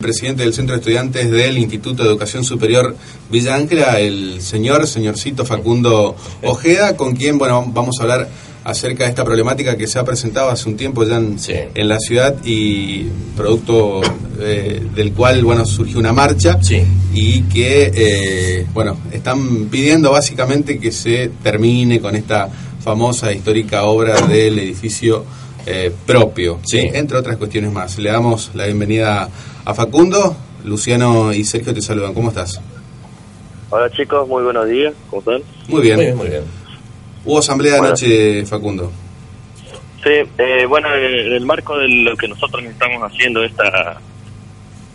Presidente del Centro de Estudiantes del Instituto de Educación Superior Villa el señor, señorcito Facundo Ojeda, con quien, bueno, vamos a hablar acerca de esta problemática que se ha presentado hace un tiempo ya en, Sí. en la ciudad y producto eh, del cual, bueno, surgió una marcha Sí. y que, eh, bueno, están pidiendo básicamente que se termine con esta famosa histórica obra del edificio eh, propio, Sí. entre otras cuestiones más. Le damos la bienvenida a Facundo, Luciano y Sergio te saludan. ¿Cómo estás? Hola chicos, muy buenos días, ¿cómo están? Muy bien. Muy bien, muy bien. Hubo asamblea Bueno. anoche, Facundo. Sí, eh, bueno, en el marco de lo que nosotros estamos haciendo, esta,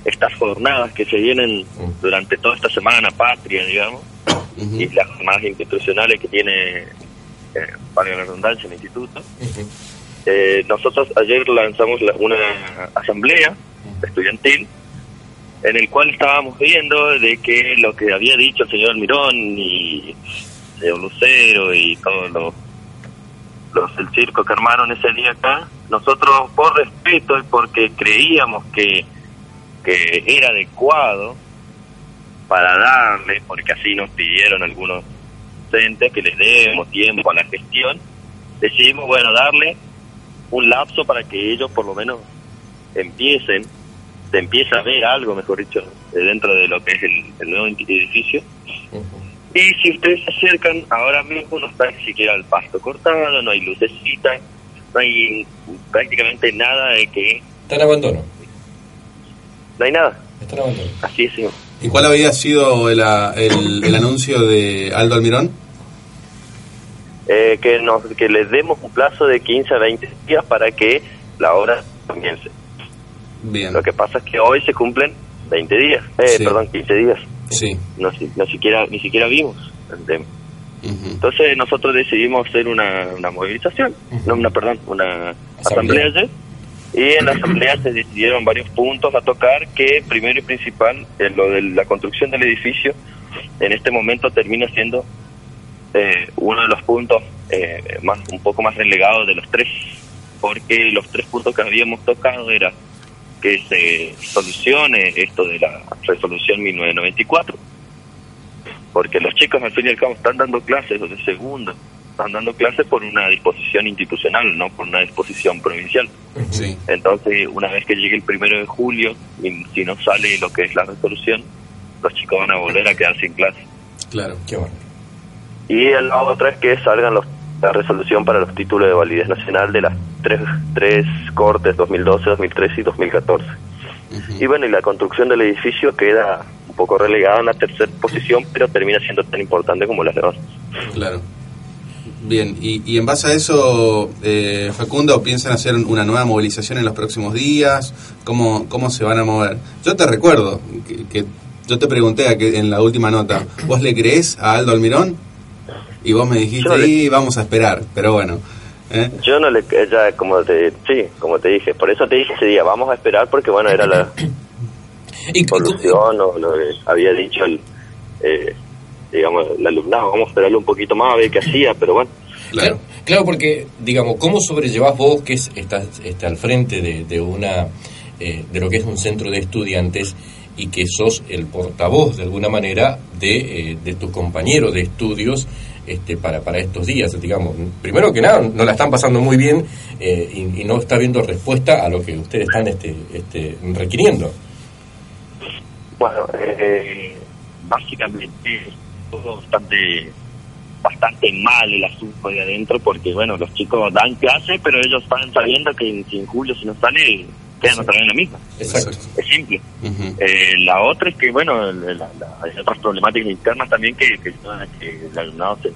estas jornadas que se vienen Mm. durante toda esta semana patria, digamos, y las jornadas institucionales que tiene, eh, valga la redundancia, el instituto. Eh, nosotros ayer lanzamos la- una asamblea estudiantil en el cual estábamos viendo de que lo que había dicho el señor Mirón y el señor Lucero y todos los, los del circo que armaron ese día acá, nosotros por respeto y porque creíamos que, que era adecuado para darle, porque así nos pidieron algunos docentes que les demos tiempo a la gestión, decidimos, bueno, darle un lapso para que ellos por lo menos empiecen, se empiece a ver algo, mejor dicho, dentro de lo que es el, el nuevo edificio. Y si ustedes se acercan, ahora mismo no está ni siquiera el pasto cortado, no hay lucecita, no hay prácticamente nada de que... Está en abandono. No hay nada, Está en abandono. así es. señor. ¿Y cuál había sido el, el- el anuncio de Aldo Almirón? Eh, que, nos, que les demos un plazo de 15 a 20 días para que la obra comience. Bien. Lo que pasa es que hoy se cumplen 20 días, eh, Sí. perdón, 15 días. Sí. No, si- no siquiera ni siquiera vimos el tema. Entonces nosotros decidimos hacer una, una movilización, no, una, perdón, una Asamblea. asamblea ayer. Y en la asamblea se decidieron varios puntos a tocar que primero y principal, eh, lo de la construcción del edificio, en este momento termina siendo eh, uno de los puntos eh, más un poco más relegados de los tres, porque los tres puntos que habíamos tocado era que se solucione esto de la resolución 1994, porque los chicos al fin y al cabo están dando clases de segundo, están dando clases por una disposición institucional, no por una disposición provincial. Sí. Entonces, una vez que llegue el primero de julio, y si no sale lo que es la resolución, los chicos van a volver a quedar sin clase. Claro. Qué bueno. Y la otra es que salgan los, la resolución para los títulos de validez nacional de las tres, tres cortes 2012, 2013 y 2014. Ujú. Y bueno, y la construcción del edificio queda un poco relegada en la tercera posición, pero termina siendo tan importante como las demás. Claro. Bien, y, y en base a eso, eh, Facundo, ¿piensan hacer una nueva movilización en los próximos días? ¿Cómo, cómo se van a mover? Yo te recuerdo que, que yo te pregunté a que, en la última nota, ¿vos le crees a Aldo Almirón? Y vos me dijiste, Yo le- y vamos a esperar, pero bueno. ¿eh? Yo no le, ella, como te, sí, como te dije, por eso te dije ese día, vamos a esperar porque bueno, era la Y, y- solución o lo que había dicho el, eh, digamos, el alumnado, vamos a esperarlo un poquito más a ver qué hacía, pero bueno, Claro. Claro, claro, porque, digamos, ¿cómo sobrellevás vos que es, estás, está al frente de, de una eh, de lo que es un centro de estudiantes y que sos el portavoz, de alguna manera, de, eh, de tus compañeros de estudios este, para, para estos días? Digamos, primero que nada, no la están pasando muy bien eh, y, y no está viendo respuesta a lo que ustedes están este, este, requiriendo. Bueno, eh, básicamente todo bastante bastante mal el asunto de adentro porque bueno los chicos dan clase pero ellos están sabiendo que en, si en julio si no sale quedan otra vez en la misma Exacto. es simple Eh, la otra es que bueno la- la- hay otras problemáticas internas también que, que, que el alumnado se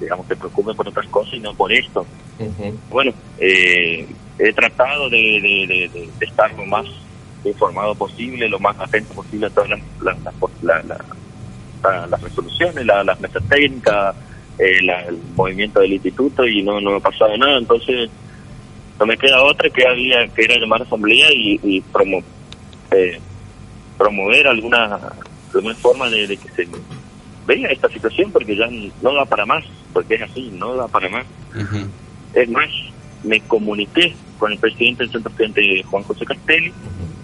digamos se preocupe por otras cosas y no por esto. Ujú. bueno, eh, he tratado de, de- de- de- de estar lo más informado posible, lo más atento posible a todas las, las, las, resoluciones, las mesas técnicas, eh, el movimiento del instituto y no, no ha pasado nada, entonces no me queda otra que había que era llamar a asamblea y, y promo, eh, promover alguna, alguna forma de, que se vea esta situación porque ya no da para más, porque es así, no da para más. Es más, me comuniqué con el presidente del Centro Estudiante Juan José Castelli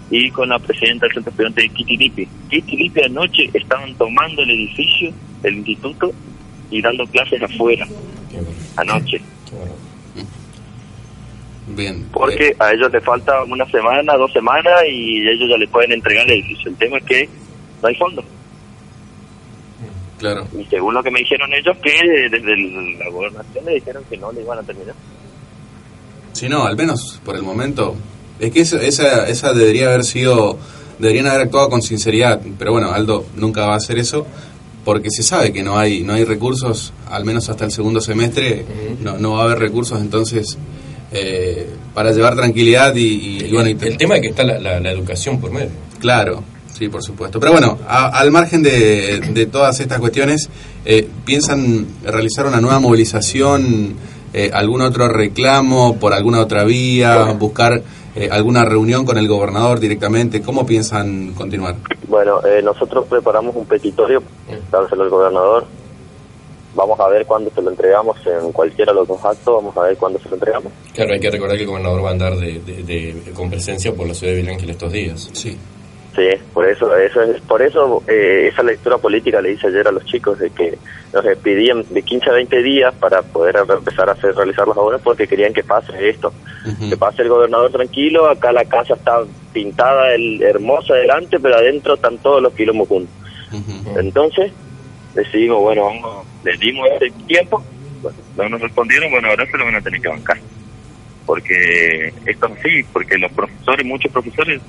y con la presidenta del Centro Estudiante Kitilipi. Kitilipi anoche estaban tomando el edificio del instituto y dando clases afuera, anoche. Bien. Porque eh, a ellos les falta una semana, dos semanas y ellos ya les pueden entregar el edificio. El tema es que no hay fondo. Claro. Y según lo que me dijeron ellos, que desde la gobernación le dijeron que no le iban a terminar. Si no, al menos por el momento. Es que esa, esa, esa debería haber sido. Deberían haber actuado con sinceridad. Pero bueno, Aldo nunca va a hacer eso porque se sabe que no hay no hay recursos, al menos hasta el segundo semestre, no, no va a haber recursos, entonces eh, para llevar tranquilidad y, bueno... el, tema es que está la, educación por medio. Claro, sí, por supuesto. Pero bueno, al margen de, todas estas cuestiones, eh, ¿piensan realizar una nueva movilización, eh, algún otro reclamo por alguna otra vía, buscar alguna reunión con el gobernador directamente? ¿Cómo piensan continuar? Bueno, nosotros preparamos un petitorio, dárselo al gobernador, vamos a ver cuándo se lo entregamos en cualquiera de los dos actos, vamos a ver cuándo se lo entregamos. Claro, hay que recordar que el gobernador va a andar de, con presencia por la ciudad de Villángel estos días. Sí. Sí, por eso, eso es, por eso eh, esa lectura política le hice ayer a los chicos de que nos pedían de 15 a 20 días para poder empezar a hacer realizar las obras porque querían que pase esto, que pase el gobernador tranquilo, acá la casa está pintada el, hermosa adelante, pero adentro están todos los quilombos juntos. Entonces, decidimos, bueno, vamos, les dimos ese tiempo, no nos respondieron, bueno, ahora se lo van a tener que bancar. Porque esto es así, porque los profesores, muchos profesores,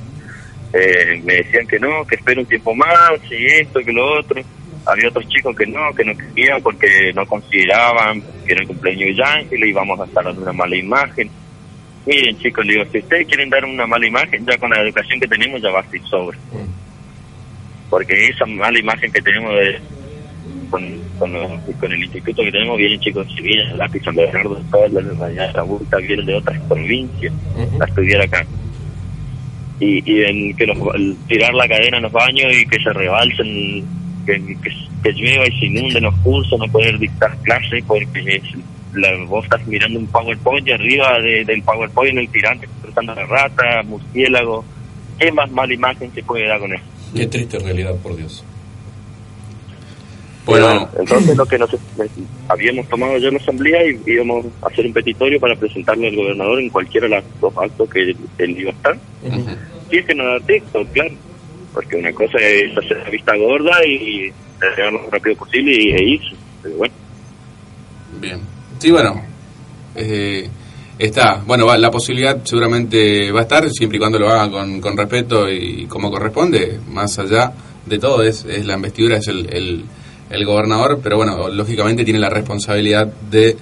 eh, me decían que no, que espero un tiempo más, y esto, que lo otro. Había otros chicos que no, que no querían porque no consideraban que era el cumpleaños de Ángel y íbamos a estar dando una mala imagen. Miren chicos, digo, si ustedes quieren dar una mala imagen, ya con la educación que tenemos ya va a ser sobre. Porque esa mala imagen que tenemos de con, con, el instituto que tenemos, vienen chicos de Sevilla, Lápiz, San Bernardo, de la Bulta, vienen de otras provincias a estudiar acá. Y, y en que los, tirar la cadena en los baños y que se rebalsen, que, que, llueva y se inunden los cursos, no poder dictar clases porque la, vos estás mirando un PowerPoint y arriba del PowerPoint en el tirante cruzando la rata, murciélago. ¿Qué más mala imagen se puede dar con eso? Qué triste realidad, por Dios. Bueno, entonces lo que nos habíamos tomado ya en la asamblea y íbamos a hacer un petitorio para presentarle al gobernador en cualquiera de los dos actos que él, iba a estar. Si es que no da texto, claro, porque una cosa es hacer la vista gorda y llegar lo más rápido posible y, e irse. Pero bueno. Bien. Sí, bueno. Eh, está. Bueno, la posibilidad seguramente va a estar, siempre y cuando lo hagan con, con respeto y como corresponde, más allá de todo, es, es la investidura, es el el gobernador, pero bueno, lógicamente tiene la responsabilidad de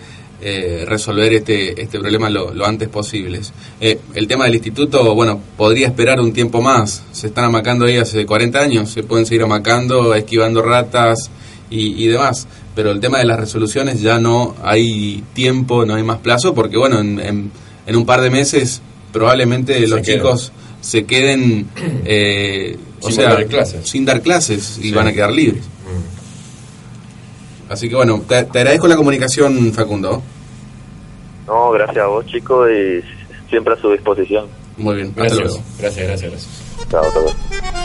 eh, resolver este, este problema lo, antes posible. Eh, el tema del instituto, bueno, podría esperar un tiempo más. Se están amacando ahí hace 40 años, se pueden seguir amacando, esquivando ratas y, demás. Pero el tema de las resoluciones ya no hay tiempo, no hay más plazo, porque bueno, en, en, un par de meses probablemente los chicos se queden, eh, o sin sea, dar clases. sin dar clases y van a quedar libres. Así que bueno, te, agradezco la comunicación, Facundo. No, gracias a vos, chicos, y siempre a su disposición. Muy bien, gracias. Gracias, gracias, gracias. Chao, chao.